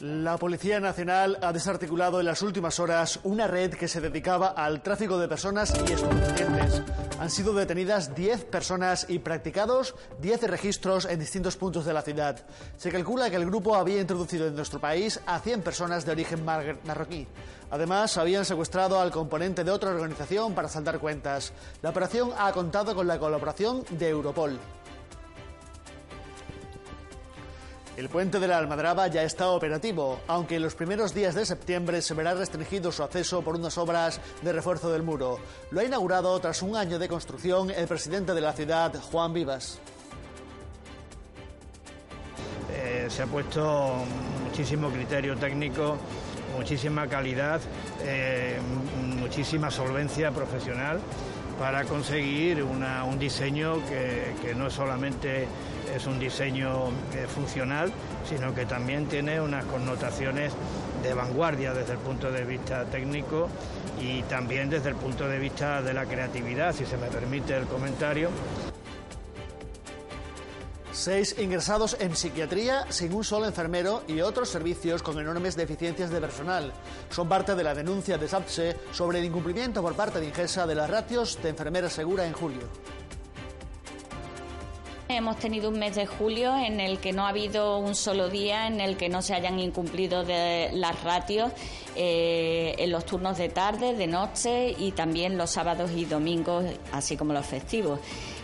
La Policía Nacional ha desarticulado en las últimas horas una red que se dedicaba al tráfico de personas y estupefacientes. Han sido detenidas 10 personas y practicados 10 registros en distintos puntos de la ciudad. Se calcula que el grupo había introducido en nuestro país a 100 personas de origen marroquí. Además, habían secuestrado al componente de otra organización para saldar cuentas. La operación ha contado con la colaboración de Europol. El puente de la Almadraba ya está operativo, aunque en los primeros días de septiembre se verá restringido su acceso por unas obras de refuerzo del muro. Lo ha inaugurado tras un año de construcción el presidente de la ciudad, Juan Vivas. Eh, se ha puesto muchísimo criterio técnico, muchísima calidad, eh, muchísima solvencia profesional para conseguir un diseño que, no solamente es un diseño eh, funcional, sino que también tiene unas connotaciones de vanguardia desde el punto de vista técnico y también desde el punto de vista de la creatividad, si se me permite el comentario. Seis ingresados en psiquiatría sin un solo enfermero y otros servicios con enormes deficiencias de personal. Son parte de la denuncia de SAPSE sobre el incumplimiento por parte de Ingesa de las ratios de enfermera segura en julio. Hemos tenido un mes de julio en el que no ha habido un solo día en el que no se hayan incumplido las ratios eh, en los turnos de tarde, de noche y también los sábados y domingos, así como los festivos.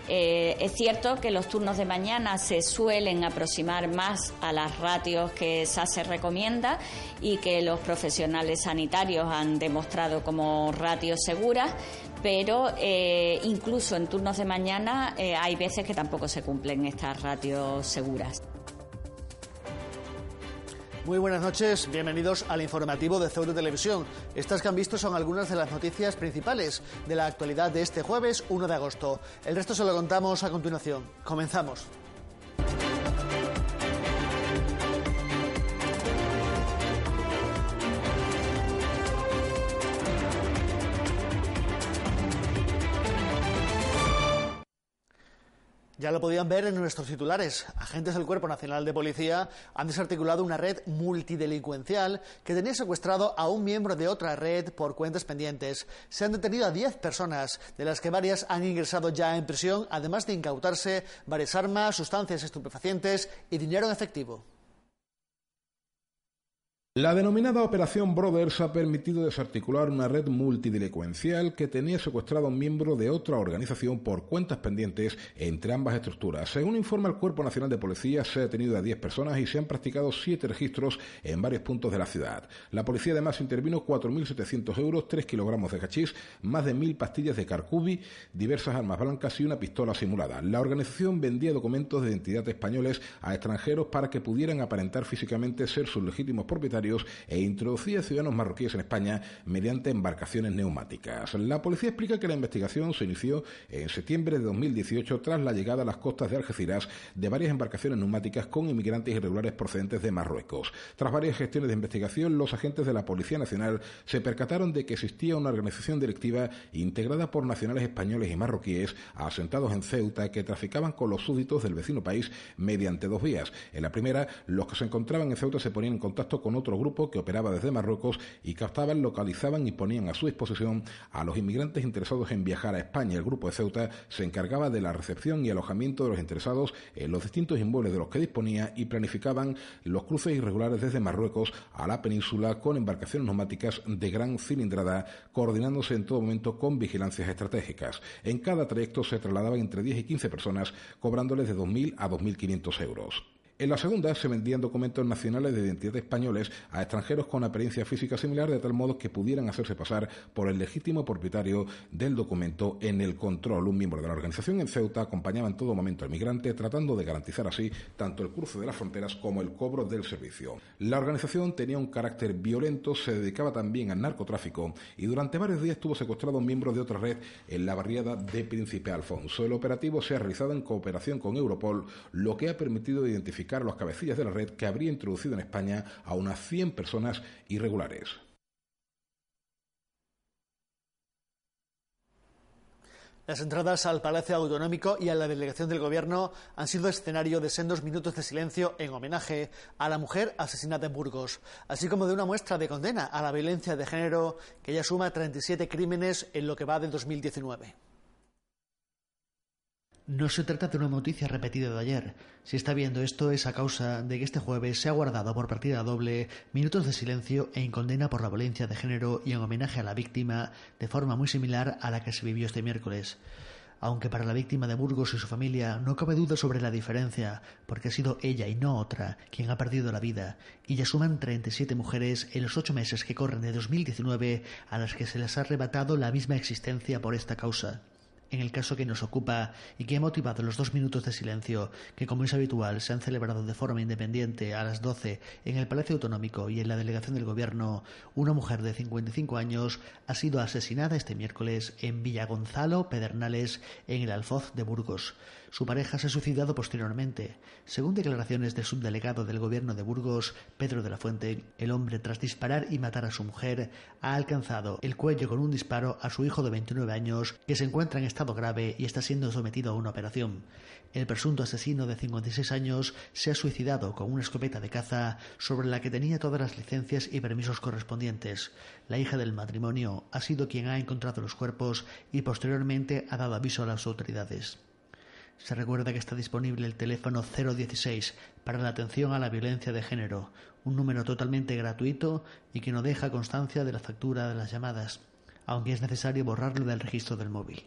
Eh, es cierto que los turnos de mañana se suelen aproximar más a las ratios que se recomienda y que los profesionales sanitarios han demostrado como ratios seguras, pero eh, incluso en turnos de mañana eh, hay veces que tampoco se cumplen estas ratios seguras. Muy buenas noches, bienvenidos al informativo de Ceuta Televisión. Estas que han visto son algunas de las noticias principales de la actualidad de este jueves 1 de agosto. El resto se lo contamos a continuación. Comenzamos. Ya lo podían ver en nuestros titulares. Agentes del Cuerpo Nacional de Policía han desarticulado una red multidelincuencial que tenía secuestrado a un miembro de otra red por cuentas pendientes. Se han detenido a 10 personas, de las que varias han ingresado ya en prisión, además de incautarse varias armas, sustancias estupefacientes y dinero en efectivo. La denominada Operación Brothers ha permitido desarticular una red multidelincuencial que tenía secuestrado a un miembro de otra organización por cuentas pendientes entre ambas estructuras. Según informa el Cuerpo Nacional de Policía, se ha detenido a 10 personas y se han practicado 7 registros en varios puntos de la ciudad. La policía además intervino 4.700 euros, 3 kilogramos de hachís, más de 1.000 pastillas de carcubi, diversas armas blancas y una pistola simulada. La organización vendía documentos de identidad españoles a extranjeros para que pudieran aparentar físicamente ser sus legítimos propietarios e introducía ciudadanos marroquíes en España mediante embarcaciones neumáticas. La policía explica que la investigación se inició en septiembre de 2018 tras la llegada a las costas de Algeciras de varias embarcaciones neumáticas con inmigrantes irregulares procedentes de Marruecos. Tras varias gestiones de investigación, los agentes de la Policía Nacional se percataron de que existía una organización delictiva integrada por nacionales españoles y marroquíes asentados en Ceuta que traficaban con los súbditos del vecino país mediante dos vías. En la primera, los que se encontraban en Ceuta se ponían en contacto con otros grupo que operaba desde Marruecos y captaban, localizaban y ponían a su disposición a los inmigrantes interesados en viajar a España. El grupo de Ceuta se encargaba de la recepción y alojamiento de los interesados en los distintos inmuebles de los que disponía y planificaban los cruces irregulares desde Marruecos a la península con embarcaciones neumáticas de gran cilindrada, coordinándose en todo momento con vigilancias estratégicas. En cada trayecto se trasladaban entre 10 y 15 personas, cobrándoles de 2.000 a 2.500 euros. En la segunda se vendían documentos nacionales de identidad españoles a extranjeros con apariencia física similar de tal modo que pudieran hacerse pasar por el legítimo propietario del documento en el control. Un miembro de la organización en Ceuta acompañaba en todo momento al migrante tratando de garantizar así tanto el cruce de las fronteras como el cobro del servicio. La organización tenía un carácter violento, se dedicaba también al narcotráfico y durante varios días estuvo secuestrado un miembro de otra red en la barriada de Príncipe Alfonso. El operativo se ha realizado en cooperación con Europol, lo que ha permitido identificar a los cabecillas de la red que habría introducido en España a unas 100 personas irregulares. Las entradas al Palacio Autonómico y a la delegación del Gobierno han sido escenario de sendos minutos de silencio en homenaje a la mujer asesinada en Burgos, así como de una muestra de condena a la violencia de género que ya suma 37 crímenes en lo que va del 2019. No se trata de una noticia repetida de ayer. Si está viendo esto es a causa de que este jueves se ha guardado por partida doble minutos de silencio en condena por la violencia de género y en homenaje a la víctima de forma muy similar a la que se vivió este miércoles. Aunque para la víctima de Burgos y su familia no cabe duda sobre la diferencia, porque ha sido ella y no otra quien ha perdido la vida, y ya suman 37 mujeres en los ocho meses que corren de 2019 a las que se les ha arrebatado la misma existencia por esta causa en el caso que nos ocupa y que ha motivado los dos minutos de silencio que, como es habitual, se han celebrado de forma independiente a las 12 en el Palacio Autonómico y en la delegación del Gobierno, una mujer de 55 años ha sido asesinada este miércoles en Villagonzalo, Pedernales, en el Alfoz de Burgos. Su pareja se ha suicidado posteriormente. Según declaraciones del subdelegado del Gobierno de Burgos, Pedro de la Fuente, el hombre, tras disparar y matar a su mujer, ha alcanzado el cuello con un disparo a su hijo de 29 años, que se encuentra en estado grave y está siendo sometido a una operación. El presunto asesino de 56 años se ha suicidado con una escopeta de caza sobre la que tenía todas las licencias y permisos correspondientes. La hija del matrimonio ha sido quien ha encontrado los cuerpos y posteriormente ha dado aviso a las autoridades. Se recuerda que está disponible el teléfono 016 para la atención a la violencia de género, un número totalmente gratuito y que no deja constancia de la factura de las llamadas, aunque es necesario borrarlo del registro del móvil.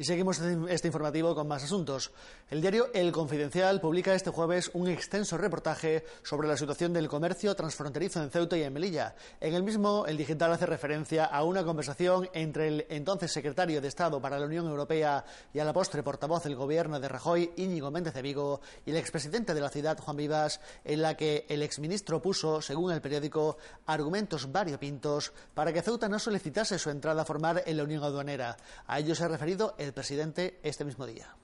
Y seguimos este informativo con más asuntos. El diario El Confidencial publica este jueves un extenso reportaje sobre la situación del comercio transfronterizo en Ceuta y en Melilla. En el mismo, el digital hace referencia a una conversación entre el entonces secretario de Estado para la Unión Europea y a la postre portavoz del gobierno de Rajoy, Íñigo Méndez de Vigo, y el expresidente de la ciudad, Juan Vivas, en la que el exministro puso, según el periódico, argumentos variopintos para que Ceuta no solicitase su entrada a formar en la Unión Aduanera. A ello se ha referido el presidente este mismo día.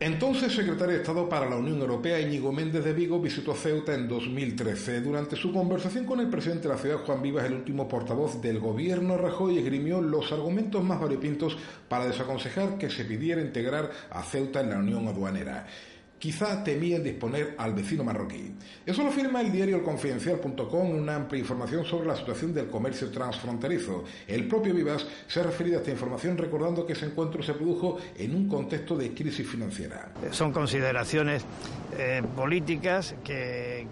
Entonces secretario de Estado para la Unión Europea, Íñigo Méndez de Vigo, visitó Ceuta en 2013. Durante su conversación con el presidente de la ciudad, Juan Vivas, el último portavoz del gobierno, Rajoy esgrimió los argumentos más variopintos para desaconsejar que se pidiera integrar a Ceuta en la Unión Aduanera. Quizá temían disponer al vecino marroquí. Eso lo firma el diario elconfidencial.com una amplia información sobre la situación del comercio transfronterizo. El propio Vivas se ha referido a esta información recordando que ese encuentro se produjo en un contexto de crisis financiera. Son consideraciones eh, políticas que,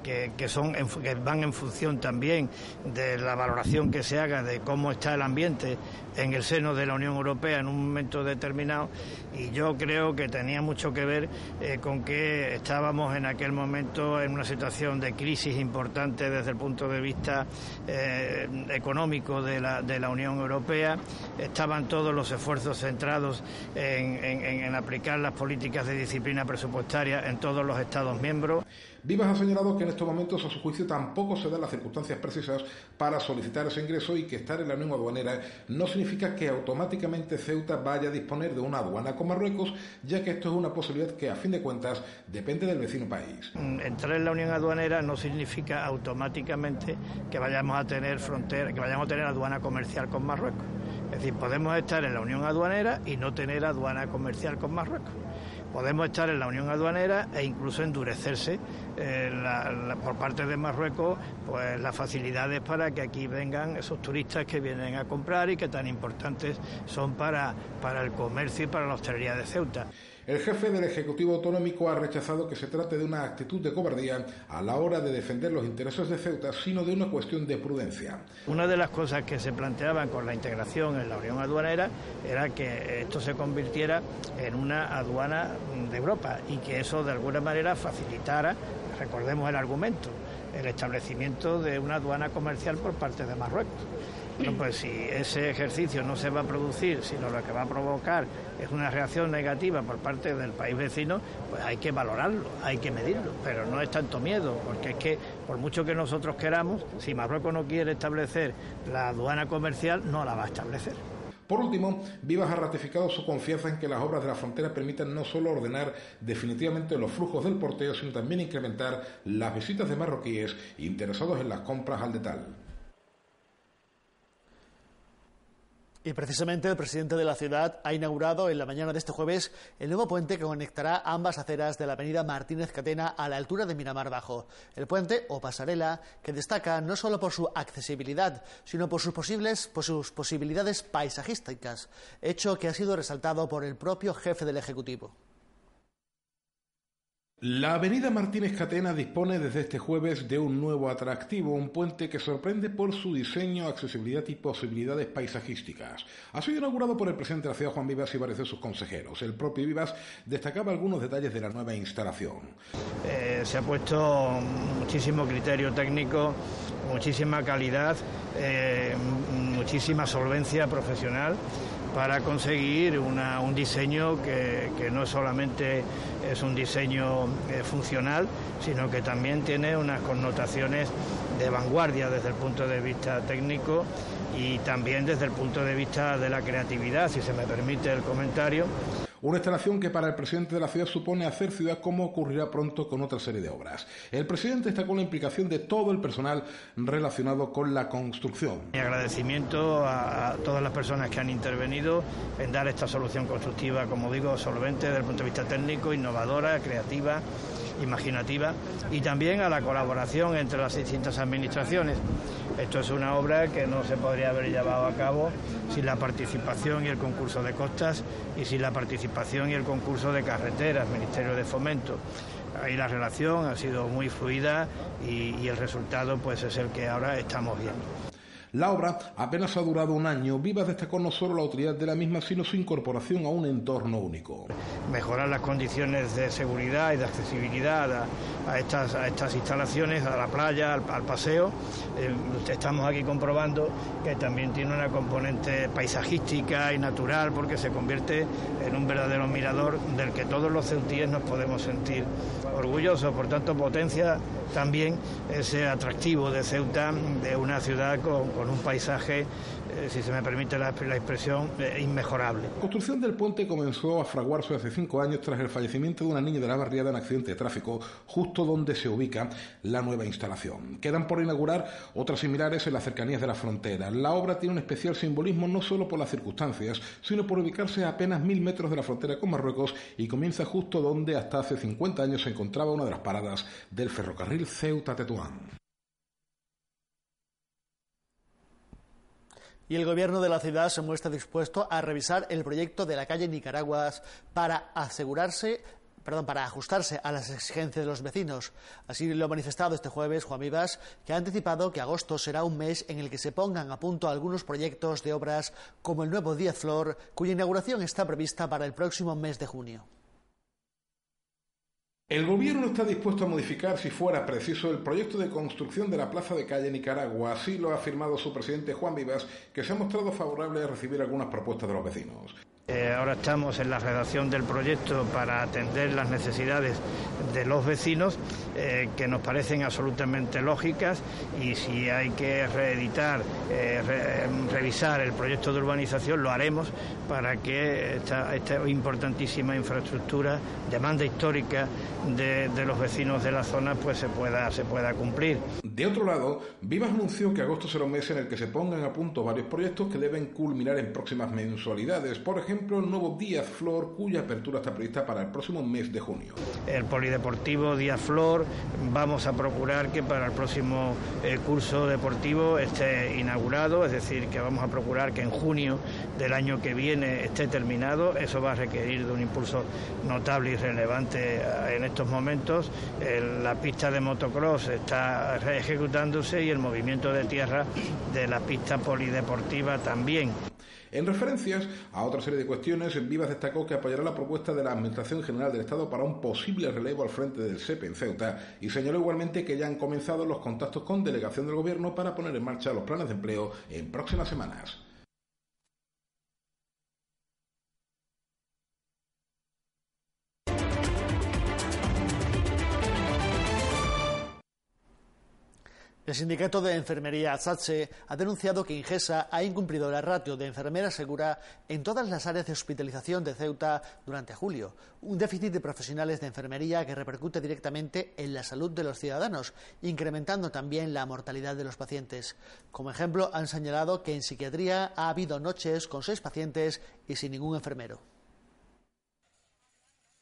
son que van en función también de la valoración que se haga de cómo está el ambiente en el seno de la Unión Europea en un momento determinado y yo creo que tenía mucho que ver eh, con que estábamos en aquel momento en una situación de crisis importante desde el punto de vista eh, económico de la, de la, Unión Europea. Estaban todos los esfuerzos centrados en aplicar las políticas de disciplina presupuestaria en todos los Estados miembros. Vivas ha señalado que en estos momentos, a su juicio, tampoco se dan las circunstancias precisas para solicitar ese ingreso y que estar en la Unión Aduanera no significa que automáticamente Ceuta vaya a disponer de una aduana con Marruecos, ya que esto es una posibilidad que, a fin de cuentas, depende del vecino país. Mm, entrar en la Unión Aduanera no significa automáticamente que vayamos a tener frontera, que vayamos a tener aduana comercial con Marruecos. Es decir, podemos estar en la Unión Aduanera y no tener aduana comercial con Marruecos podemos estar en la Unión Aduanera e incluso endurecerse eh, por parte de Marruecos pues las facilidades para que aquí vengan esos turistas que vienen a comprar y que tan importantes son para, para el comercio y para la hostelería de Ceuta. El jefe del Ejecutivo Autonómico ha rechazado que se trate de una actitud de cobardía a la hora de defender los intereses de Ceuta, sino de una cuestión de prudencia. Una de las cosas que se planteaban con la integración en la Unión Aduanera era que esto se convirtiera en una aduana de Europa y que eso de alguna manera facilitara, recordemos el argumento, el establecimiento de una aduana comercial por parte de Marruecos. Bueno, pues si ese ejercicio no se va a producir, sino lo que va a provocar es una reacción negativa por parte del país vecino, pues hay que valorarlo, hay que medirlo, pero no es tanto miedo, porque es que por mucho que nosotros queramos, si Marruecos no quiere establecer la aduana comercial, no la va a establecer. Por último, Vivas ha ratificado su confianza en que las obras de la frontera permitan no solo ordenar definitivamente los flujos del porteo, sino también incrementar las visitas de marroquíes interesados en las compras al detalle. Y precisamente el presidente de la ciudad ha inaugurado en la mañana de este jueves el nuevo puente que conectará ambas aceras de la avenida Martínez Catena a la altura de Miramar Bajo. El puente o pasarela que destaca no solo por su accesibilidad, sino por sus, posibles, por sus posibilidades paisajísticas, hecho que ha sido resaltado por el propio jefe del Ejecutivo. La avenida Martínez Catena dispone desde este jueves de un nuevo atractivo, un puente que sorprende por su diseño, accesibilidad y posibilidades paisajísticas. Ha sido inaugurado por el presidente de la ciudad, Juan Vivas, y varios de sus consejeros. El propio Vivas destacaba algunos detalles de la nueva instalación. Eh, se ha puesto muchísimo criterio técnico, muchísima calidad, eh, muchísima solvencia profesional para conseguir un diseño que, no solamente es un diseño eh, funcional, sino que también tiene unas connotaciones de vanguardia desde el punto de vista técnico y también desde el punto de vista de la creatividad, si se me permite el comentario una instalación que para el presidente de la ciudad supone hacer ciudad como ocurrirá pronto con otra serie de obras. El presidente está con la implicación de todo el personal relacionado con la construcción. Mi agradecimiento a, todas las personas que han intervenido en dar esta solución constructiva, como digo, solvente desde el punto de vista técnico, innovadora, creativa imaginativa y también a la colaboración entre las distintas administraciones. Esto es una obra que no se podría haber llevado a cabo sin la participación y el concurso de costas y sin la participación y el concurso de carreteras, Ministerio de Fomento. Ahí la relación ha sido muy fluida y, y el resultado pues es el que ahora estamos viendo. La obra apenas ha durado un año. Vivas destacó no solo la utilidad de la misma, sino su incorporación a un entorno único. Mejorar las condiciones de seguridad y de accesibilidad a, estas, instalaciones, a la playa, al, paseo. Eh, estamos aquí comprobando que también tiene una componente paisajística y natural porque se convierte en un verdadero mirador del que todos los ceutíes nos podemos sentir orgullosos. Por tanto, potencia también ese atractivo de Ceuta, de una ciudad con, un paisaje, eh, si se me permite la, expresión, eh, inmejorable. La construcción del puente comenzó a fraguarse hace cinco años tras el fallecimiento de una niña de la barriada en accidente de tráfico, justo donde se ubica la nueva instalación. Quedan por inaugurar otras similares en las cercanías de la frontera. La obra tiene un especial simbolismo no solo por las circunstancias, sino por ubicarse a apenas mil metros de la frontera con Marruecos y comienza justo donde hasta hace 50 años se encontraba una de las paradas del ferrocarril y el gobierno de la ciudad se muestra dispuesto a revisar el proyecto de la calle Nicaragua para asegurarse perdón, para ajustarse a las exigencias de los vecinos. Así lo ha manifestado este jueves Juan Vivas, que ha anticipado que agosto será un mes en el que se pongan a punto algunos proyectos de obras como el nuevo Díaz Flor, cuya inauguración está prevista para el próximo mes de junio. El gobierno está dispuesto a modificar, si fuera preciso, el proyecto de construcción de la plaza de calle Nicaragua. Así lo ha afirmado su presidente Juan Vivas, que se ha mostrado favorable a recibir algunas propuestas de los vecinos. Eh, ahora estamos en la redacción del proyecto para atender las necesidades de los vecinos, eh, que nos parecen absolutamente lógicas, y si hay que reeditar, eh, revisar el proyecto de urbanización, lo haremos para que esta, esta importantísima infraestructura, demanda histórica de, de, los vecinos de la zona, pues se pueda, se pueda cumplir. De otro lado, Vivas anunció que agosto será un mes en el que se pongan a punto varios proyectos que deben culminar en próximas mensualidades. Por ejemplo, ejemplo, nuevo Díaz Flor, cuya apertura está prevista para el próximo mes de junio. El Polideportivo Díaz Flor, vamos a procurar que para el próximo eh, curso deportivo esté inaugurado, es decir, que vamos a procurar que en junio del año que viene esté terminado. Eso va a requerir de un impulso notable y relevante eh, en estos momentos. la pista de motocross está ejecutándose y el movimiento de tierra de la pista polideportiva también. En referencias a otra serie de cuestiones, Vivas destacó que apoyará la propuesta de la Administración General del Estado para un posible relevo al frente del SEPE en Ceuta y señaló igualmente que ya han comenzado los contactos con delegación del Gobierno para poner en marcha los planes de empleo en próximas semanas. El sindicato de enfermería SATSE ha denunciado que Ingesa ha incumplido la ratio de enfermera segura en todas las áreas de hospitalización de Ceuta durante julio, un déficit de profesionales de enfermería que repercute directamente en la salud de los ciudadanos, incrementando también la mortalidad de los pacientes. Como ejemplo, han señalado que en psiquiatría ha habido noches con seis pacientes y sin ningún enfermero.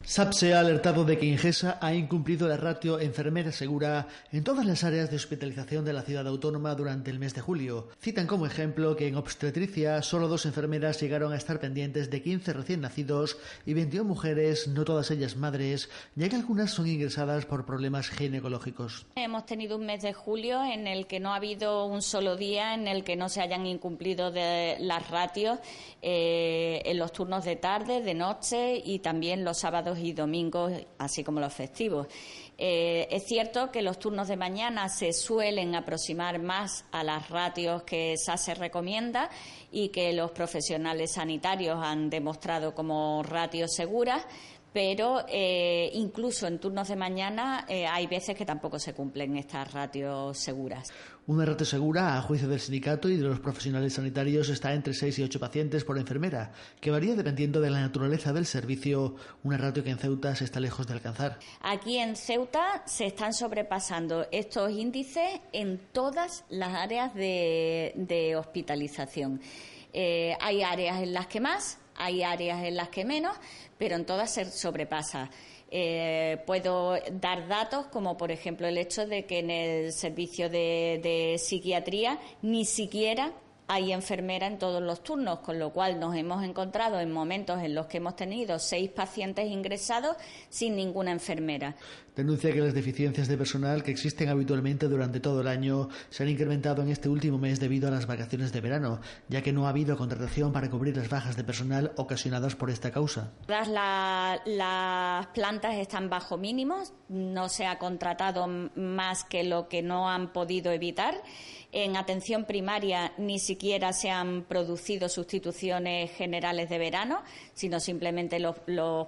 SAPSE ha alertado de que Ingesa ha incumplido la ratio enfermera segura en todas las áreas de hospitalización de la ciudad autónoma durante el mes de julio. Citan como ejemplo que en obstetricia solo dos enfermeras llegaron a estar pendientes de 15 recién nacidos y 21 mujeres, no todas ellas madres, ya que algunas son ingresadas por problemas ginecológicos. Hemos tenido un mes de julio en el que no ha habido un solo día en el que no se hayan incumplido de las ratios eh, en los turnos de tarde, de noche y también los sábados y domingos, así como los festivos. Eh, es cierto que los turnos de mañana se suelen aproximar más a las ratios que SASE recomienda y que los profesionales sanitarios han demostrado como ratios seguras pero eh, incluso en turnos de mañana eh, hay veces que tampoco se cumplen estas ratios seguras. Una ratio segura, a juicio del sindicato y de los profesionales sanitarios, está entre 6 y 8 pacientes por enfermera, que varía dependiendo de la naturaleza del servicio, una ratio que en Ceuta se está lejos de alcanzar. Aquí en Ceuta se están sobrepasando estos índices en todas las áreas de, hospitalización. Eh, hay áreas en las que más, hay áreas en las que menos, pero en todas se sobrepasa. Eh, puedo dar datos como, por ejemplo, el hecho de que en el servicio de psiquiatría ni siquiera hay enfermera en todos los turnos, con lo cual nos hemos encontrado en momentos en los que hemos tenido seis pacientes ingresados sin ninguna enfermera. Denuncia que las deficiencias de personal que existen habitualmente durante todo el año se han incrementado en este último mes debido a las vacaciones de verano, ya que no ha habido contratación para cubrir las bajas de personal ocasionadas por esta causa. las plantas están bajo mínimos, no se ha contratado más que lo que no han podido evitar. En atención primaria ni siquiera se han producido sustituciones generales de verano, sino simplemente los,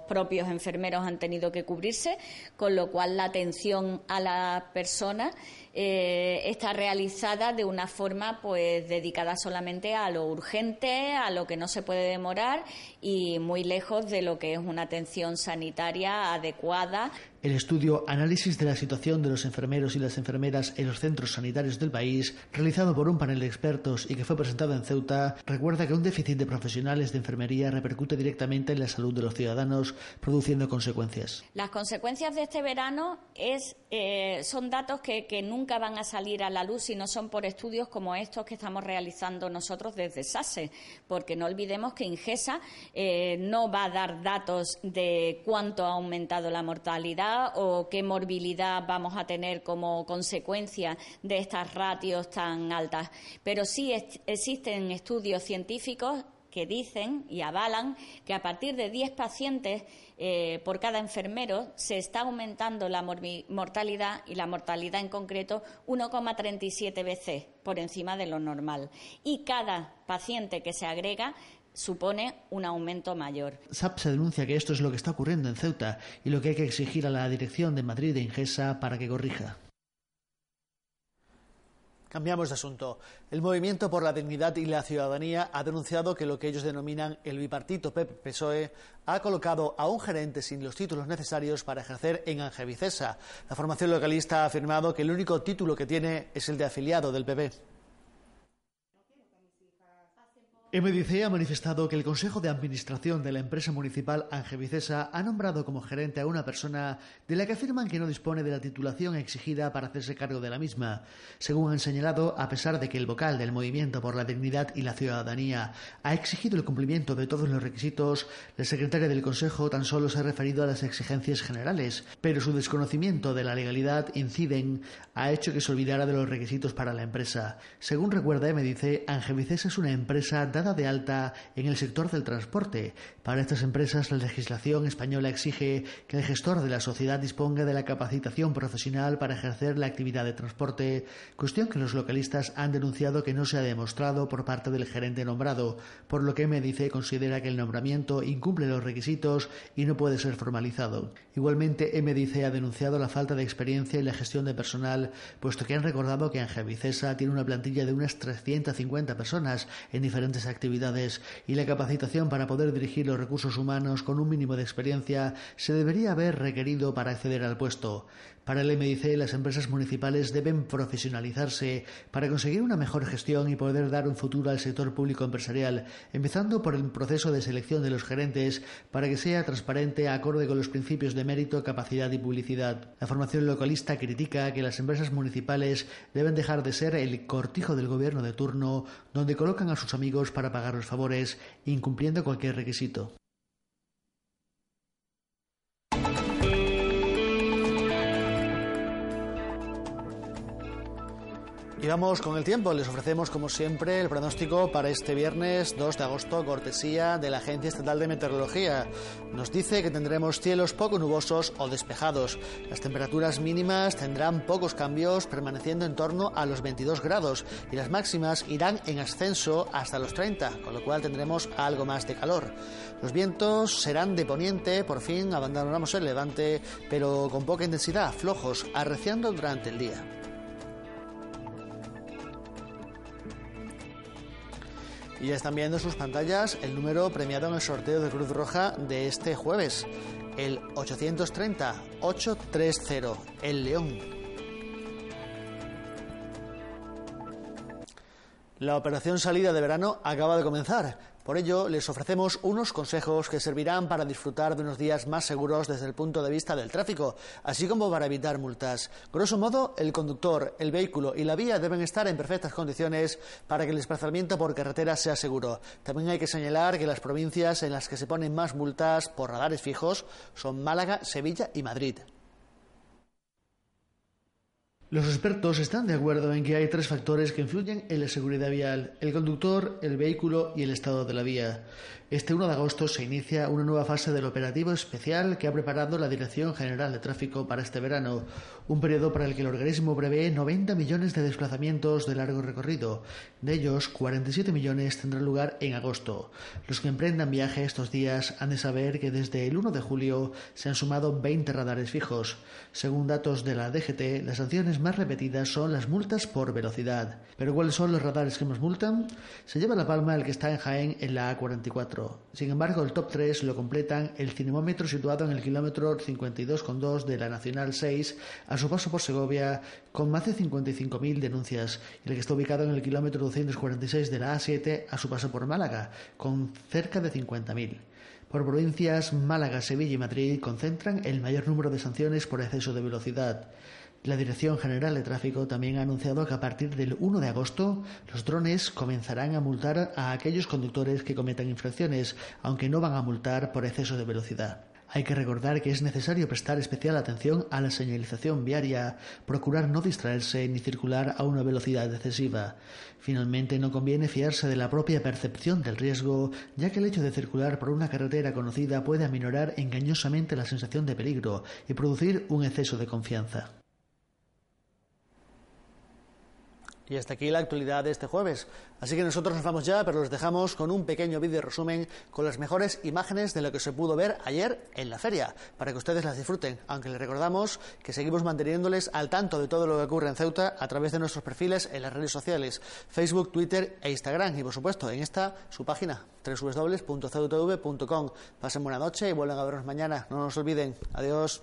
propios enfermeros han tenido que cubrirse, con lo cual la atención a la persona eh, está realizada de una forma pues dedicada solamente a lo urgente, a lo que no se puede demorar y muy lejos de lo que es una atención sanitaria adecuada. El estudio Análisis de la situación de los enfermeros y las enfermeras en los centros sanitarios del país, realizado por un panel de expertos y que fue presentado en Ceuta, recuerda que un déficit de profesionales de enfermería repercute directamente en la salud de los ciudadanos, produciendo consecuencias. Las consecuencias de este verano es, eh, son datos que, nunca van a salir a la luz si no son por estudios como estos que estamos realizando nosotros desde SASE, porque no olvidemos que Ingesa eh, no va a dar datos de cuánto ha aumentado la mortalidad o qué morbilidad vamos a tener como consecuencia de estas ratios tan altas. Pero sí existen estudios científicos que dicen y avalan que a partir de 10 pacientes eh, por cada enfermero se está aumentando la mortalidad y la mortalidad en concreto 1,37 veces por encima de lo normal. Y cada paciente que se agrega supone un aumento mayor. SAP se denuncia que esto es lo que está ocurriendo en Ceuta y lo que hay que exigir a la dirección de Madrid de Ingesa para que corrija. Cambiamos de asunto. El Movimiento por la Dignidad y la Ciudadanía ha denunciado que lo que ellos denominan el bipartito PEP-PSOE ha colocado a un gerente sin los títulos necesarios para ejercer en Angevicesa. La formación localista ha afirmado que el único título que tiene es el de afiliado del PP. MDC ha manifestado que el Consejo de Administración de la empresa municipal Angevicesa ha nombrado como gerente a una persona de la que afirman que no dispone de la titulación exigida para hacerse cargo de la misma. Según han señalado, a pesar de que el vocal del Movimiento por la Dignidad y la Ciudadanía ha exigido el cumplimiento de todos los requisitos, la secretaria del Consejo tan solo se ha referido a las exigencias generales, pero su desconocimiento de la legalidad inciden ha hecho que se olvidara de los requisitos para la empresa. Según recuerda MDC, Angevicesa es una empresa dada de alta en el sector del transporte. Para estas empresas, la legislación española exige que el gestor de la sociedad disponga de la capacitación profesional para ejercer la actividad de transporte, cuestión que los localistas han denunciado que no se ha demostrado por parte del gerente nombrado, por lo que MDC considera que el nombramiento incumple los requisitos y no puede ser formalizado. Igualmente, MDC ha denunciado la falta de experiencia en la gestión de personal, puesto que han recordado que Ángel Vicesa tiene una plantilla de unas 350 personas en diferentes actividades y la capacitación para poder dirigir los recursos humanos con un mínimo de experiencia se debería haber requerido para acceder al puesto. Para el MDC, las empresas municipales deben profesionalizarse para conseguir una mejor gestión y poder dar un futuro al sector público empresarial, empezando por el proceso de selección de los gerentes para que sea transparente acorde con los principios de mérito, capacidad y publicidad. La formación localista critica que las empresas municipales deben dejar de ser el cortijo del gobierno de turno donde colocan a sus amigos para pagar los favores, incumpliendo cualquier requisito. Y vamos con el tiempo. Les ofrecemos, como siempre, el pronóstico para este viernes 2 de agosto, cortesía de la Agencia Estatal de Meteorología. Nos dice que tendremos cielos poco nubosos o despejados. Las temperaturas mínimas tendrán pocos cambios, permaneciendo en torno a los 22 grados, y las máximas irán en ascenso hasta los 30, con lo cual tendremos algo más de calor. Los vientos serán de poniente, por fin abandonamos el levante, pero con poca intensidad, flojos, arreciando durante el día. Y ya están viendo en sus pantallas el número premiado en el sorteo de Cruz Roja de este jueves, el 830-830, el León. La operación salida de verano acaba de comenzar. Por ello, les ofrecemos unos consejos que servirán para disfrutar de unos días más seguros desde el punto de vista del tráfico, así como para evitar multas. Grosso modo, el conductor, el vehículo y la vía deben estar en perfectas condiciones para que el desplazamiento por carretera sea seguro. También hay que señalar que las provincias en las que se ponen más multas por radares fijos son Málaga, Sevilla y Madrid. Los expertos están de acuerdo en que hay tres factores que influyen en la seguridad vial, el conductor, el vehículo y el estado de la vía. Este 1 de agosto se inicia una nueva fase del operativo especial que ha preparado la Dirección General de Tráfico para este verano, un periodo para el que el organismo prevé 90 millones de desplazamientos de largo recorrido. De ellos, 47 millones tendrán lugar en agosto. Los que emprendan viaje estos días han de saber que desde el 1 de julio se han sumado 20 radares fijos. Según datos de la DGT, las sanciones más repetidas son las multas por velocidad. ¿Pero cuáles son los radares que más multan? Se lleva la palma el que está en Jaén en la A44. Sin embargo, el top 3 lo completan el cinemómetro situado en el kilómetro 52,2 de la Nacional 6 a su paso por Segovia con más de 55.000 denuncias y el que está ubicado en el kilómetro 246 de la A7 a su paso por Málaga con cerca de 50.000. Por provincias, Málaga, Sevilla y Madrid concentran el mayor número de sanciones por exceso de velocidad. La Dirección General de Tráfico también ha anunciado que a partir del 1 de agosto los drones comenzarán a multar a aquellos conductores que cometan infracciones, aunque no van a multar por exceso de velocidad. Hay que recordar que es necesario prestar especial atención a la señalización viaria, procurar no distraerse ni circular a una velocidad excesiva. Finalmente, no conviene fiarse de la propia percepción del riesgo, ya que el hecho de circular por una carretera conocida puede aminorar engañosamente la sensación de peligro y producir un exceso de confianza. Y hasta aquí la actualidad de este jueves. Así que nosotros nos vamos ya, pero los dejamos con un pequeño vídeo resumen con las mejores imágenes de lo que se pudo ver ayer en la feria, para que ustedes las disfruten. Aunque les recordamos que seguimos manteniéndoles al tanto de todo lo que ocurre en Ceuta a través de nuestros perfiles en las redes sociales, Facebook, Twitter e Instagram. Y por supuesto, en esta, su página, www.ceutv.com. Pasen buena noche y vuelvan a vernos mañana. No nos olviden. Adiós.